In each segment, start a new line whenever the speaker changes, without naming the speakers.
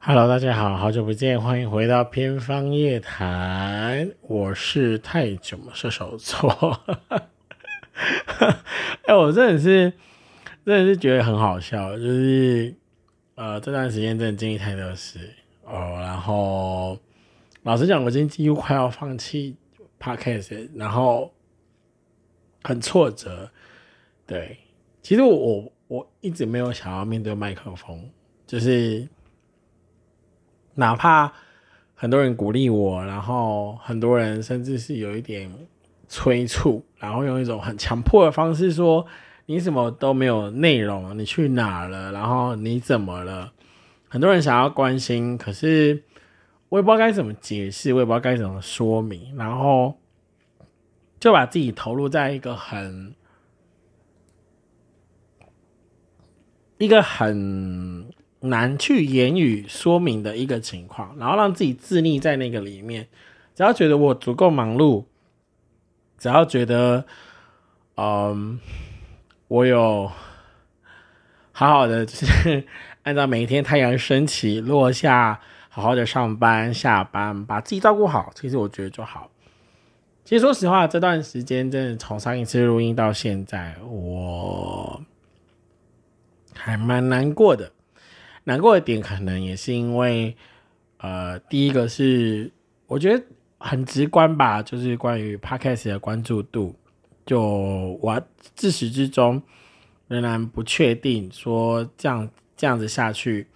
Hello，大家好，好久不见，欢迎回到偏方夜谈，我是太久射手座。哎，我真的是，真的是觉得很好笑，就是呃这段时间真的经历太多事哦，然后老实讲，我今天几乎快要放弃 Podcast，然后很挫折。对，其实我我一直没有想要面对麦克风，就是。哪怕很多人鼓励我，然后很多人甚至是有一点催促，然后用一种很强迫的方式说：“你怎么都没有内容？你去哪了？然后你怎么了？”很多人想要关心，可是我也不知道该怎么解释，我也不知道该怎么说明，然后就把自己投入在一个很一个很。难去言语说明的一个情况，然后让自己自立在那个里面。只要觉得我足够忙碌，只要觉得，嗯，我有好好的，就是按照每一天太阳升起落下，好好的上班下班，把自己照顾好，其实我觉得就好。其实说实话，这段时间真的从上一次录音到现在，我还蛮难过的。难过的点可能也是因为，呃，第一个是我觉得很直观吧，就是关于 podcast 的关注度，就我自始至终仍然不确定说这样这样子下去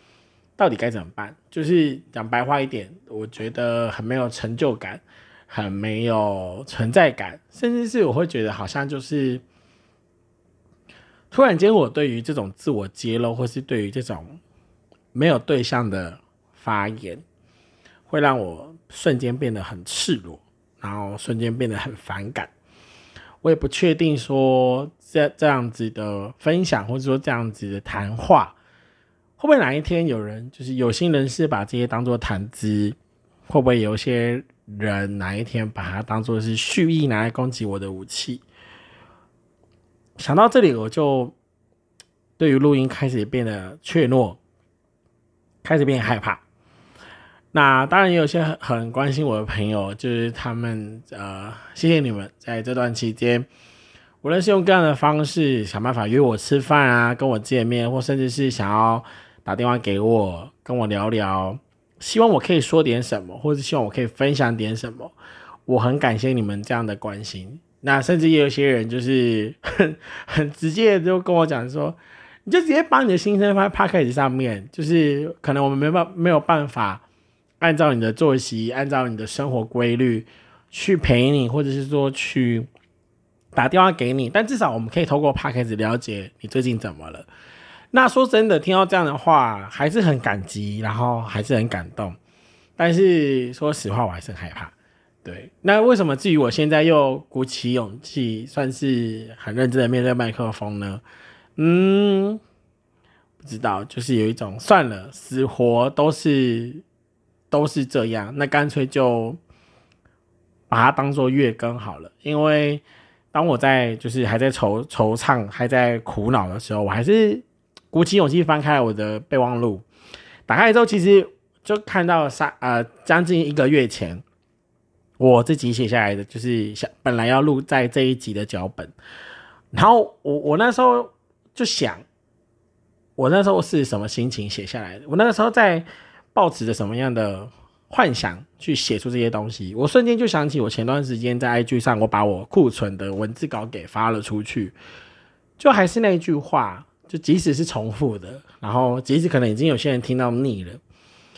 到底该怎么办。就是讲白话一点，我觉得很没有成就感，很没有存在感，甚至是我会觉得好像就是突然间我对于这种自我揭露，或是对于这种。没有对象的发言，会让我瞬间变得很赤裸，然后瞬间变得很反感。我也不确定说这这样子的分享，或者说这样子的谈话，会不会哪一天有人就是有心人士把这些当做谈资？会不会有些人哪一天把它当做是蓄意拿来攻击我的武器？想到这里，我就对于录音开始变得怯懦。开始变害怕，那当然也有些很关心我的朋友，就是他们呃，谢谢你们在这段期间，无论是用各样的方式想办法约我吃饭啊，跟我见面，或甚至是想要打电话给我跟我聊聊，希望我可以说点什么，或者希望我可以分享点什么，我很感谢你们这样的关心。那甚至也有些人就是很很直接就跟我讲说。你就直接把你的心声放在 p a c k a g e 上面，就是可能我们没办没有办法按照你的作息，按照你的生活规律去陪你，或者是说去打电话给你，但至少我们可以透过 p a c k a g e 了解你最近怎么了。那说真的，听到这样的话还是很感激，然后还是很感动。但是说实话，我还是很害怕。对，那为什么至于我现在又鼓起勇气，算是很认真的面对麦克风呢？嗯，不知道，就是有一种算了，死活都是都是这样，那干脆就把它当做月更好了。因为当我在就是还在惆惆怅、还在苦恼的时候，我还是鼓起勇气翻开我的备忘录，打开之后，其实就看到三呃将近一个月前我自己写下来的，就是想本来要录在这一集的脚本，然后我我那时候。就想，我那时候是什么心情写下来的？我那个时候在抱持着什么样的幻想去写出这些东西？我瞬间就想起我前段时间在 IG 上，我把我库存的文字稿给发了出去，就还是那一句话，就即使是重复的，然后即使可能已经有些人听到腻了，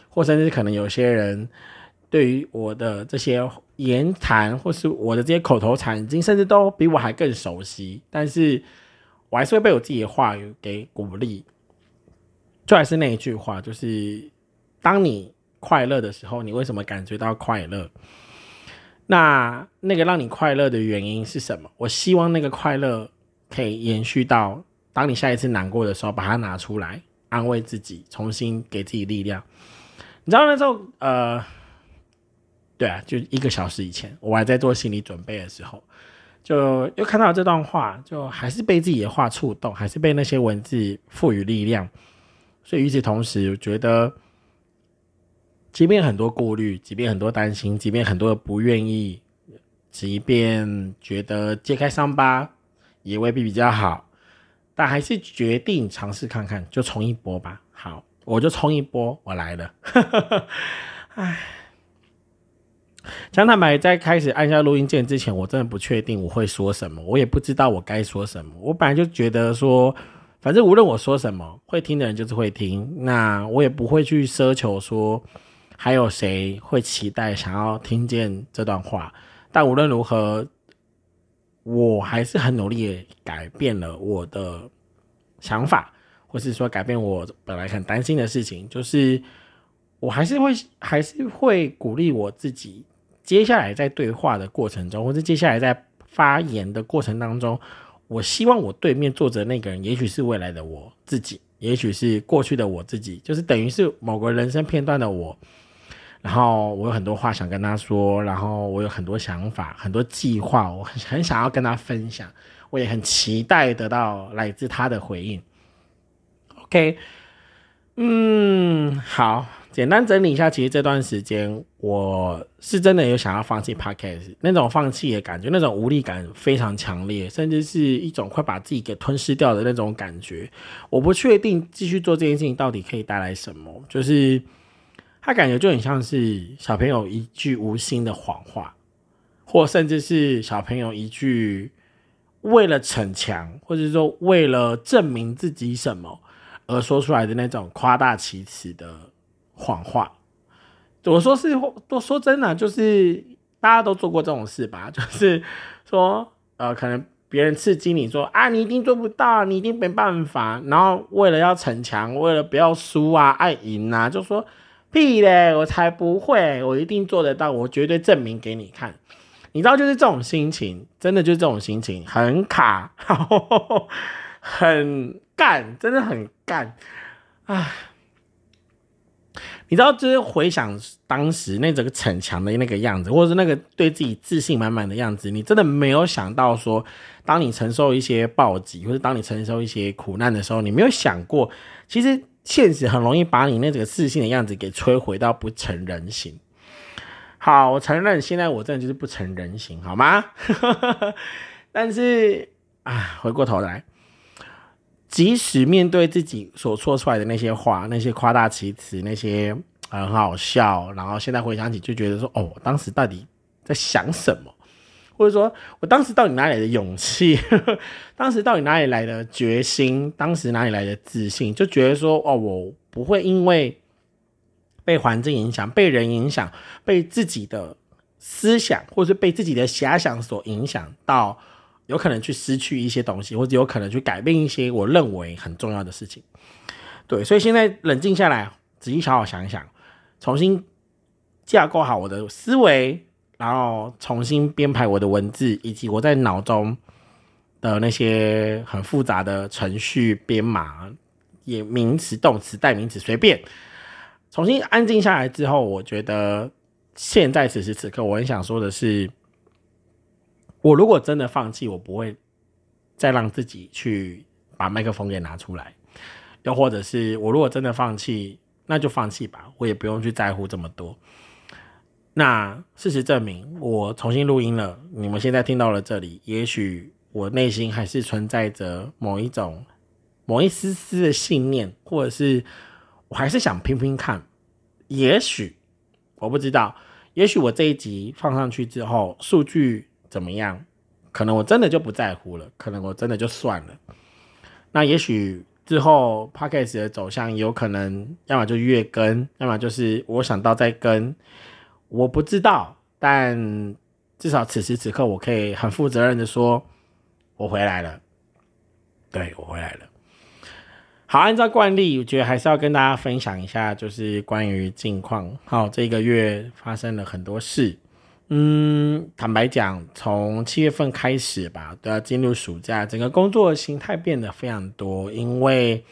或甚至可能有些人对于我的这些言谈，或是我的这些口头禅，已经甚至都比我还更熟悉，但是。我还是会被我自己的话语给鼓励，就还是那一句话，就是当你快乐的时候，你为什么感觉到快乐？那那个让你快乐的原因是什么？我希望那个快乐可以延续到当你下一次难过的时候，把它拿出来安慰自己，重新给自己力量。你知道那时候，呃，对啊，就一个小时以前，我还在做心理准备的时候。就又看到这段话，就还是被自己的话触动，还是被那些文字赋予力量。所以与此同时，我觉得即便很多顾虑，即便很多担心，即便很多不愿意，即便觉得揭开伤疤也未必比较好，但还是决定尝试看看，就冲一波吧。好，我就冲一波，我来了。唉，讲坦白，在开始按下录音键之前，我真的不确定我会说什么，我也不知道我该说什么。我本来就觉得说。反正无论我说什么，会听的人就是会听。那我也不会去奢求说还有谁会期待想要听见这段话。但无论如何，我还是很努力改变了我的想法，或是说改变我本来很担心的事情。就是我还是会还是会鼓励我自己，接下来在对话的过程中，或者接下来在发言的过程当中。我希望我对面坐着那个人，也许是未来的我自己，也许是过去的我自己，就是等于是某个人生片段的我。然后我有很多话想跟他说，然后我有很多想法、很多计划，我很很想要跟他分享，我也很期待得到来自他的回应。OK，嗯，好。简单整理一下，其实这段时间我是真的有想要放弃 podcast，那种放弃的感觉，那种无力感非常强烈，甚至是一种快把自己给吞噬掉的那种感觉。我不确定继续做这件事情到底可以带来什么，就是他感觉就很像是小朋友一句无心的谎话，或甚至是小朋友一句为了逞强，或者说为了证明自己什么而说出来的那种夸大其词的。谎话，我说是都说真的，就是大家都做过这种事吧，就是说，呃，可能别人刺激你说啊，你一定做不到，你一定没办法，然后为了要逞强，为了不要输啊，爱赢啊，就说屁嘞，我才不会，我一定做得到，我绝对证明给你看。你知道，就是这种心情，真的就是这种心情，很卡，很干，真的很干，唉。你知道，就是回想当时那整个逞强的那个样子，或者是那个对自己自信满满的样子，你真的没有想到说，当你承受一些暴击，或者当你承受一些苦难的时候，你没有想过，其实现实很容易把你那整个自信的样子给摧毁到不成人形。好，我承认现在我真的就是不成人形，好吗？但是啊，回过头来。即使面对自己所说出来的那些话，那些夸大其词，那些很好笑，然后现在回想起就觉得说，哦，当时到底在想什么？或者说我当时到底哪里的勇气？当时到底哪里来的决心？当时哪里来的自信？就觉得说，哦，我不会因为被环境影响、被人影响、被自己的思想，或者是被自己的遐想所影响到。有可能去失去一些东西，或者有可能去改变一些我认为很重要的事情。对，所以现在冷静下来，仔细好好想一想，重新架构好我的思维，然后重新编排我的文字，以及我在脑中的那些很复杂的程序编码，也名词、动词、代名词随便。重新安静下来之后，我觉得现在此时此刻，我很想说的是。我如果真的放弃，我不会再让自己去把麦克风给拿出来。又或者是我如果真的放弃，那就放弃吧，我也不用去在乎这么多。那事实证明，我重新录音了，你们现在听到了这里，也许我内心还是存在着某一种、某一丝丝的信念，或者是我还是想拼拼看。也许我不知道，也许我这一集放上去之后，数据。怎么样？可能我真的就不在乎了，可能我真的就算了。那也许之后 podcast 的走向有可能，要么就月更，要么就是我想到再更，我不知道。但至少此时此刻，我可以很负责任的说，我回来了。对我回来了。好，按照惯例，我觉得还是要跟大家分享一下，就是关于近况。好，这个月发生了很多事。嗯，坦白讲，从七月份开始吧，都要进入暑假，整个工作心态变得非常多。因为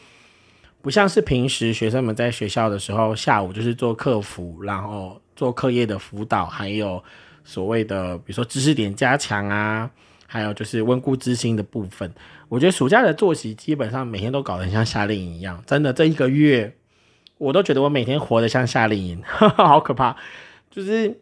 不像是平时学生们在学校的时候，下午就是做客服，然后做课业的辅导，还有所谓的比如说知识点加强啊，还有就是温故知新的部分。我觉得暑假的作息基本上每天都搞得像夏令营一样，真的这一个月。我都觉得我每天活得像夏令营，好可怕。就是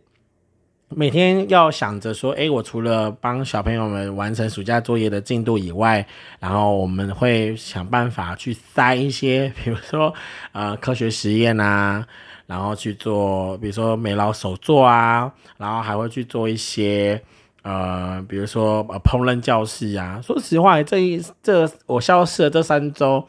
每天要想着说，哎，我除了帮小朋友们完成暑假作业的进度以外，然后我们会想办法去塞一些，比如说 呃科学实验啊，然后去做，比如说美劳手作啊，然后还会去做一些呃，比如说呃烹饪教室啊。说实话，这一这我消失了这三周。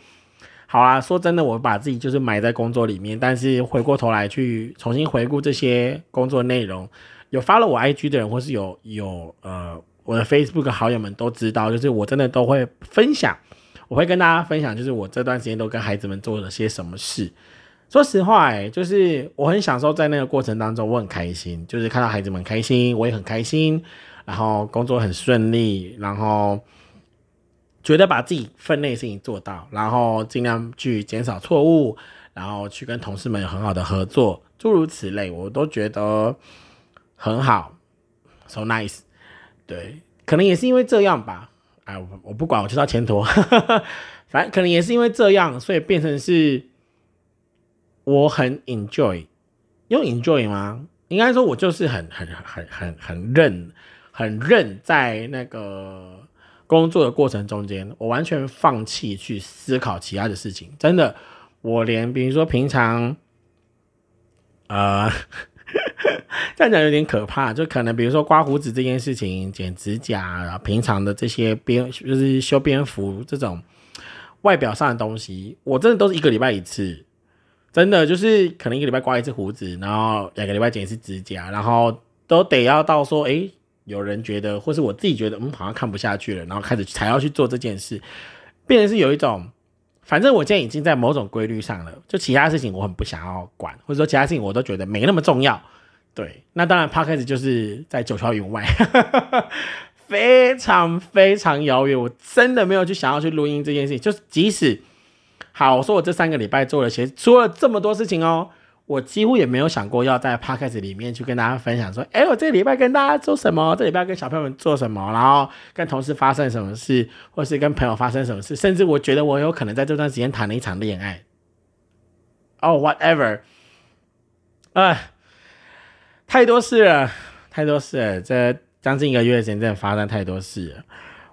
好啊，说真的，我把自己就是埋在工作里面，但是回过头来去重新回顾这些工作内容，有发了我 IG 的人，或是有有呃我的 Facebook 好友们都知道，就是我真的都会分享，我会跟大家分享，就是我这段时间都跟孩子们做了些什么事。说实话，哎，就是我很享受在那个过程当中，我很开心，就是看到孩子们开心，我也很开心，然后工作很顺利，然后。觉得把自己分内事情做到，然后尽量去减少错误，然后去跟同事们有很好的合作，诸如此类，我都觉得很好，so nice。对，可能也是因为这样吧，哎，我我不管，我就到前途。反正可能也是因为这样，所以变成是我很 enjoy，用 enjoy 吗？应该说，我就是很很很很很认，很认在那个。工作的过程中间，我完全放弃去思考其他的事情。真的，我连比如说平常，呃，这样讲有点可怕。就可能比如说刮胡子这件事情、剪指甲，然后平常的这些边就是修边幅这种外表上的东西，我真的都是一个礼拜一次。真的就是可能一个礼拜刮一次胡子，然后两个礼拜剪一次指甲，然后都得要到说，哎。有人觉得，或是我自己觉得，嗯，好像看不下去了，然后开始才要去做这件事，变成是有一种，反正我现在已经在某种规律上了，就其他事情我很不想要管，或者说其他事情我都觉得没那么重要。对，那当然 p 开始就是在九霄云外，非常非常遥远，我真的没有去想要去录音这件事情，就是即使好，我说我这三个礼拜做了些，做了这么多事情哦。我几乎也没有想过要在 podcast 里面去跟大家分享说，哎，我这礼拜跟大家做什么？这礼拜跟小朋友们做什么？然后跟同事发生什么事，或是跟朋友发生什么事？甚至我觉得我有可能在这段时间谈了一场恋爱。哦，whatever，哎，太多事了，太多事了。这将近一个月时间，真的发生太多事了。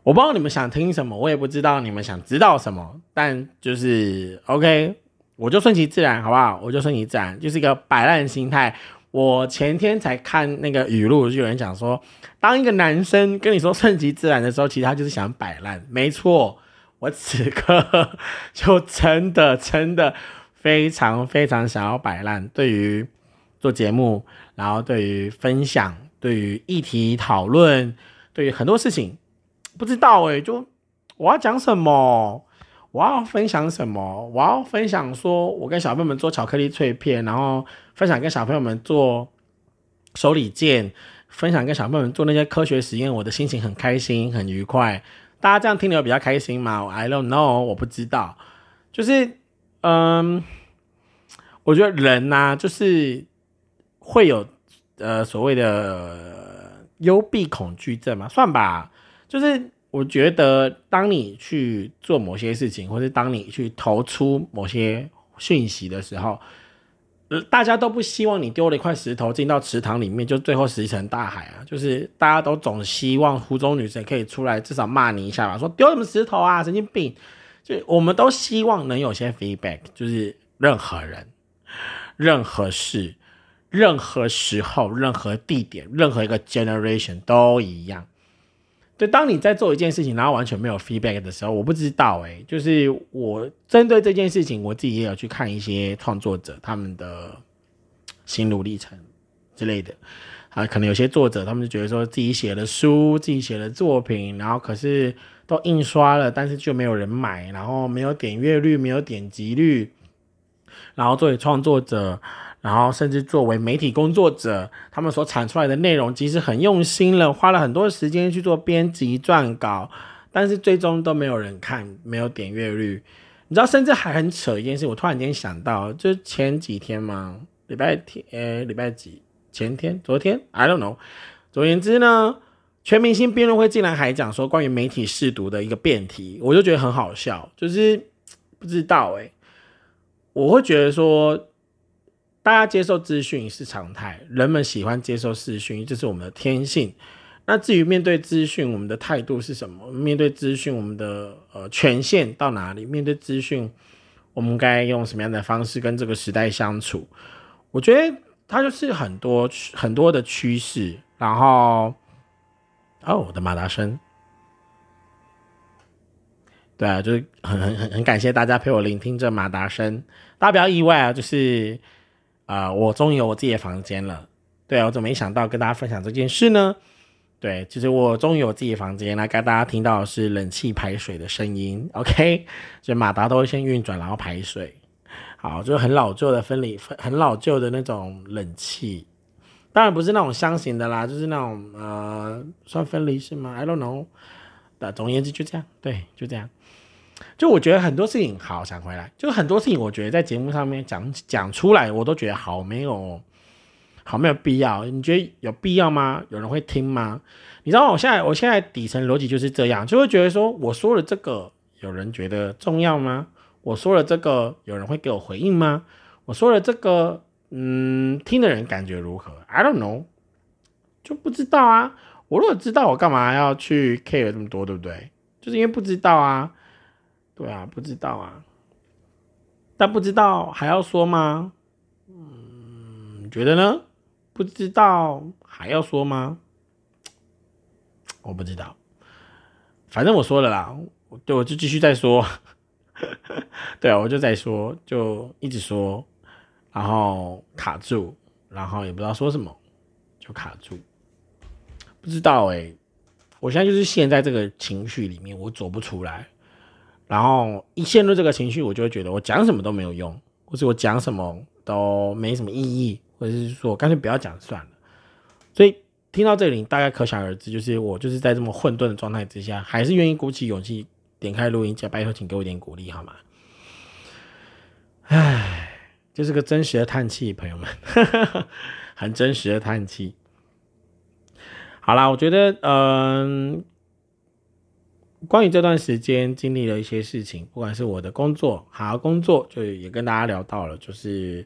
我不知道你们想听什么，我也不知道你们想知道什么，但就是 OK。我就顺其自然，好不好？我就顺其自然，就是一个摆烂心态。我前天才看那个语录，就有人讲说，当一个男生跟你说顺其自然的时候，其实他就是想摆烂。没错，我此刻就真的真的非常非常想要摆烂。对于做节目，然后对于分享，对于议题讨论，对于很多事情，不知道诶，就我要讲什么。我要分享什么？我要分享说，我跟小朋友们做巧克力脆片，然后分享跟小朋友们做手里剑，分享跟小朋友们做那些科学实验，我的心情很开心，很愉快。大家这样听的比较开心吗？I don't know，我不知道。就是，嗯，我觉得人呐，就是会有呃所谓的幽闭恐惧症嘛，算吧，就是。我觉得，当你去做某些事情，或是当你去投出某些讯息的时候，大家都不希望你丢了一块石头进到池塘里面，就最后石沉大海啊！就是大家都总希望湖中女神可以出来，至少骂你一下吧，说丢什么石头啊，神经病！就我们都希望能有些 feedback，就是任何人、任何事、任何时候、任何地点、任何一个 generation 都一样。对，当你在做一件事情，然后完全没有 feedback 的时候，我不知道哎，就是我针对这件事情，我自己也有去看一些创作者他们的心路历程之类的啊，可能有些作者他们就觉得说自己写了书，自己写了作品，然后可是都印刷了，但是就没有人买，然后没有点阅率，没有点击率，然后作为创作者。然后，甚至作为媒体工作者，他们所产出来的内容，即使很用心了，花了很多时间去做编辑撰稿，但是最终都没有人看，没有点阅率。你知道，甚至还很扯一件事，我突然间想到，就前几天嘛，礼拜天，呃，礼拜几？前天？昨天？I don't know。总而言之呢，全明星辩论会竟然还讲说关于媒体试读的一个辩题，我就觉得很好笑，就是不知道哎，我会觉得说。大家接受资讯是常态，人们喜欢接受资讯，这是我们的天性。那至于面对资讯，我们的态度是什么？面对资讯，我们的呃权限到哪里？面对资讯，我们该用什么样的方式跟这个时代相处？我觉得它就是很多很多的趋势。然后，哦，我的马达声。对啊，就是很很很很感谢大家陪我聆听这马达声，大家不要意外啊，就是啊，我终于有我自己的房间了。对啊，我怎么没想到跟大家分享这件事呢？对，就是我终于有自己的房间，来跟大家听到是冷气排水的声音。OK，所以马达都会先运转，然后排水。好，就是很老旧的分离，很老旧的那种冷气，当然不是那种箱型的啦，就是那种呃，算分离式吗？I don't know。的，总而言之就这样，对，就这样。就我觉得很多事情好想回来，就很多事情我觉得在节目上面讲讲出来，我都觉得好没有好没有必要。你觉得有必要吗？有人会听吗？你知道我现在我现在底层逻辑就是这样，就会觉得说我说了这个，有人觉得重要吗？我说了这个，有人会给我回应吗？我说了这个，嗯，听的人感觉如何？I don't know，就不知道啊。我如果知道，我干嘛要去 care 这么多，对不对？就是因为不知道啊。对啊，不知道啊，但不知道还要说吗？嗯，觉得呢？不知道还要说吗？我不知道，反正我说了啦，对，我就继续再说。对啊，我就在说，就一直说，然后卡住，然后也不知道说什么，就卡住。不知道哎，我现在就是陷在这个情绪里面，我走不出来。然后一陷入这个情绪，我就会觉得我讲什么都没有用，或者我讲什么都没什么意义，或者是说干脆不要讲算了。所以听到这里，大概可想而知，就是我就是在这么混沌的状态之下，还是愿意鼓起勇气点开录音键，拜托请给我一点鼓励好吗？唉，就是个真实的叹气，朋友们，很真实的叹气。好啦，我觉得嗯。关于这段时间经历了一些事情，不管是我的工作，好好工作，就也跟大家聊到了，就是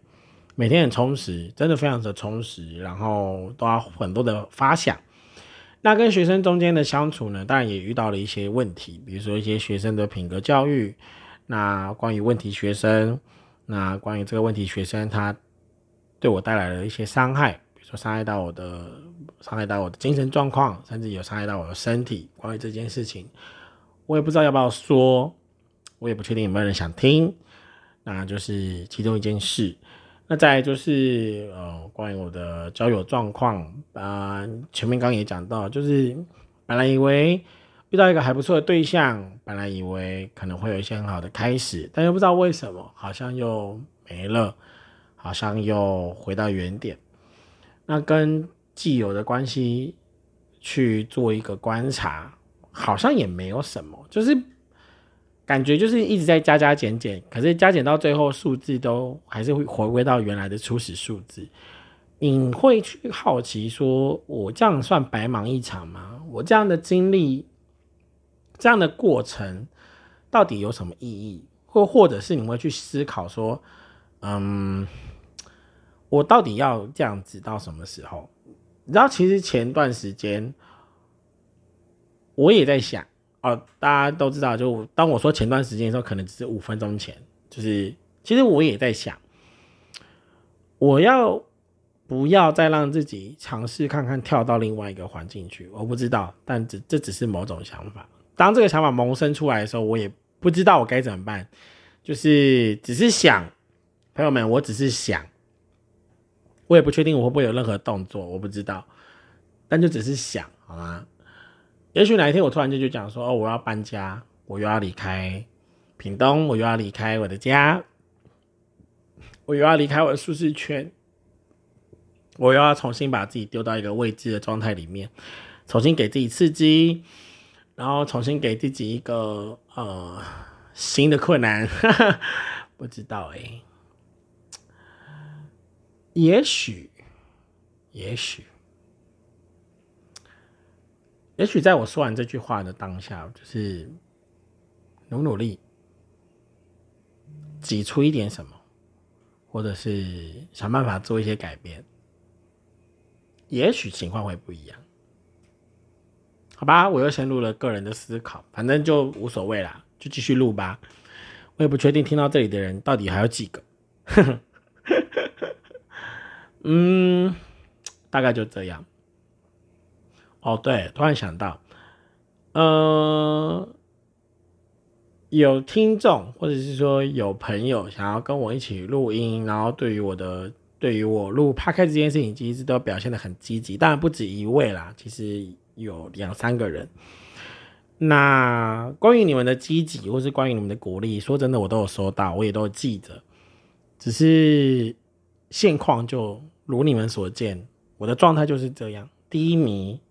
每天很充实，真的非常的充实，然后都要很多的发想。那跟学生中间的相处呢，当然也遇到了一些问题，比如说一些学生的品格教育。那关于问题学生，那关于这个问题学生，他对我带来了一些伤害，比如说伤害到我的，伤害到我的精神状况，甚至有伤害到我的身体。关于这件事情。我也不知道要不要说，我也不确定有没有人想听，那就是其中一件事。那再就是呃，关于我的交友状况啊，前面刚也讲到，就是本来以为遇到一个还不错的对象，本来以为可能会有一些很好的开始，但又不知道为什么，好像又没了，好像又回到原点。那跟既有的关系去做一个观察。好像也没有什么，就是感觉就是一直在加加减减，可是加减到最后数字都还是会回归到原来的初始数字。你会去好奇说，我这样算白忙一场吗？我这样的经历，这样的过程到底有什么意义？或或者是你会去思考说，嗯，我到底要这样子到什么时候？你知道，其实前段时间。我也在想哦，大家都知道，就当我说前段时间的时候，可能只是五分钟前，就是其实我也在想，我要不要再让自己尝试看看跳到另外一个环境去？我不知道，但只这只是某种想法。当这个想法萌生出来的时候，我也不知道我该怎么办，就是只是想，朋友们，我只是想，我也不确定我会不会有任何动作，我不知道，但就只是想，好吗？也许哪一天我突然间就讲说哦，我要搬家，我又要离开屏东，我又要离开我的家，我又要离开我的舒适圈，我又要重新把自己丢到一个未知的状态里面，重新给自己刺激，然后重新给自己一个呃新的困难，不知道哎，也许，也许。也许在我说完这句话的当下，就是努努力，挤出一点什么，或者是想办法做一些改变，也许情况会不一样。好吧，我又陷入了个人的思考，反正就无所谓啦，就继续录吧。我也不确定听到这里的人到底还有几个。嗯，大概就这样。哦，对，突然想到，呃，有听众或者是说有朋友想要跟我一起录音，然后对于我的对于我录 p 开这件事情，其实都表现的很积极。当然不止一位啦，其实有两三个人。那关于你们的积极，或是关于你们的鼓励，说真的，我都有收到，我也都记着。只是现况就如你们所见，我的状态就是这样，低迷。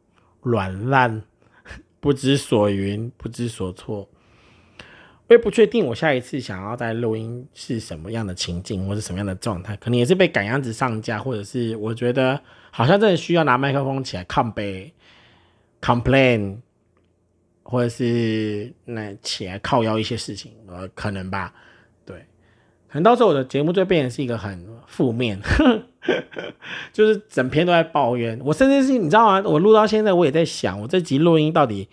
软烂，不知所云，不知所措。我也不确定，我下一次想要在录音是什么样的情境，或是什么样的状态，可能也是被赶样子上架，或者是我觉得好像真的需要拿麦克风起来抗杯，complain，或者是那起来靠腰一些事情，呃，可能吧。对可能到时候我的节目就变成是一个很负面，就是整篇都在抱怨。我甚至是你知道吗？我录到现在，我也在想，我这集录音到底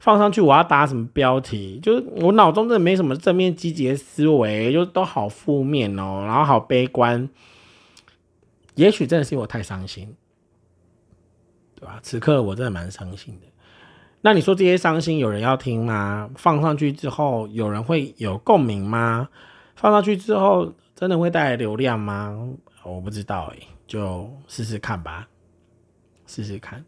放上去，我要打什么标题？就是我脑中真的没什么正面积极的思维，就都好负面哦，然后好悲观。也许真的是因为我太伤心，对吧？此刻我真的蛮伤心的。那你说这些伤心有人要听吗？放上去之后有人会有共鸣吗？放上去之后，真的会带来流量吗？我不知道哎，就试试看吧，试试看。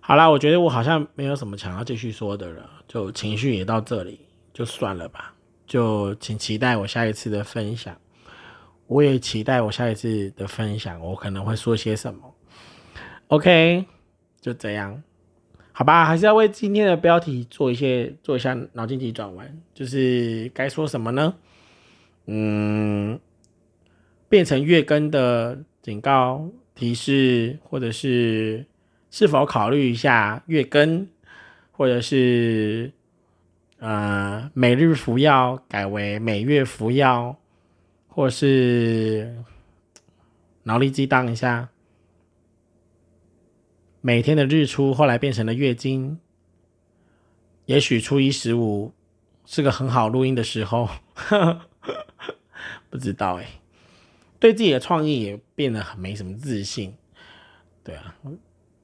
好啦，我觉得我好像没有什么想要继续说的了，就情绪也到这里，就算了吧。就请期待我下一次的分享，我也期待我下一次的分享，我可能会说些什么。OK，就这样，好吧？还是要为今天的标题做一些做一下脑筋急转弯，就是该说什么呢？嗯，变成月更的警告提示，或者是是否考虑一下月更，或者是呃每日服药改为每月服药，或是脑力激荡一下，每天的日出后来变成了月经，也许初一十五是个很好录音的时候。不知道哎，对自己的创意也变得很没什么自信。对啊，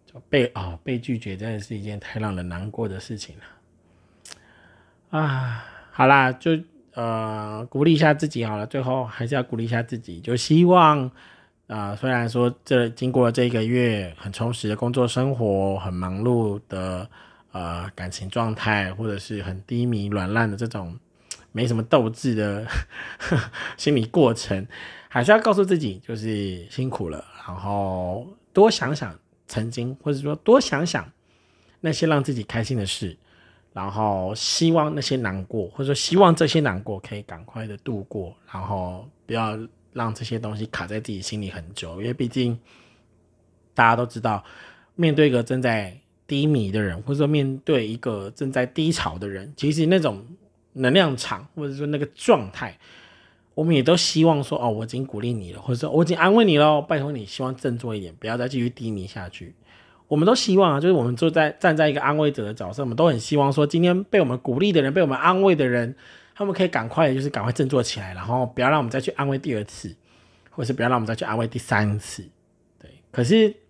就被哦被拒绝，真的是一件太让人难过的事情了。啊，好啦，就呃鼓励一下自己好了。最后还是要鼓励一下自己，就希望啊，虽然说这经过了这一个月很充实的工作生活，很忙碌的呃感情状态，或者是很低迷软烂的这种。没什么斗志的 心理过程，还是要告诉自己，就是辛苦了，然后多想想曾经，或者说多想想那些让自己开心的事，然后希望那些难过，或者说希望这些难过可以赶快的度过，然后不要让这些东西卡在自己心里很久，因为毕竟大家都知道，面对一个正在低迷的人，或者说面对一个正在低潮的人，其实那种。能量场，或者说那个状态，我们也都希望说，哦，我已经鼓励你了，或者说我已经安慰你了，拜托你，希望振作一点，不要再继续低迷下去。我们都希望啊，就是我们坐在站在一个安慰者的角色，我们都很希望说，今天被我们鼓励的人，被我们安慰的人，他们可以赶快就是赶快振作起来，然后不要让我们再去安慰第二次，或者是不要让我们再去安慰第三次。对，可是。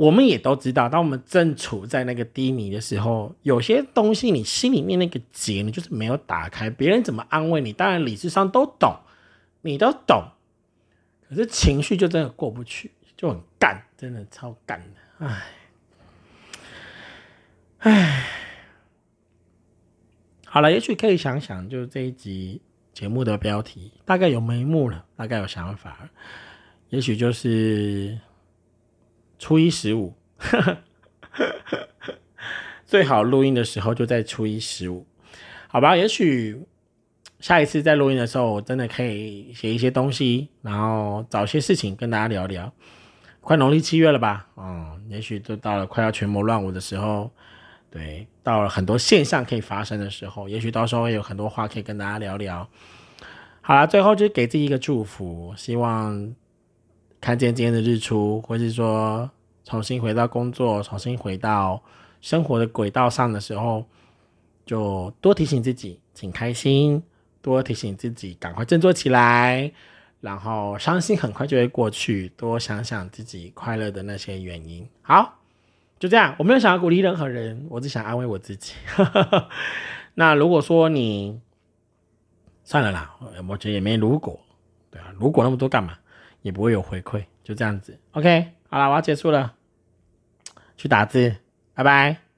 我们也都知道，当我们正处在那个低迷的时候，有些东西你心里面那个结，你就是没有打开。别人怎么安慰你，当然理智上都懂，你都懂，可是情绪就真的过不去，就很干，真的超干的，唉，唉，好了，也许可以想想，就是这一集节目的标题，大概有眉目了，大概有想法，也许就是。初一十五，最好录音的时候就在初一十五，好吧？也许下一次在录音的时候，我真的可以写一些东西，然后找些事情跟大家聊聊。快农历七月了吧？嗯，也许就到了快要群魔乱舞的时候，对，到了很多现象可以发生的时候，也许到时候会有很多话可以跟大家聊聊。好了，最后就给自己一个祝福，希望看见今天的日出，或是说重新回到工作，重新回到生活的轨道上的时候，就多提醒自己，请开心，多提醒自己，赶快振作起来。然后伤心很快就会过去，多想想自己快乐的那些原因。好，就这样，我没有想要鼓励任何人，我只想安慰我自己。那如果说你算了啦，我觉得也没如果，对啊，如果那么多干嘛，也不会有回馈，就这样子。OK，好了，我要结束了，去打字，拜拜。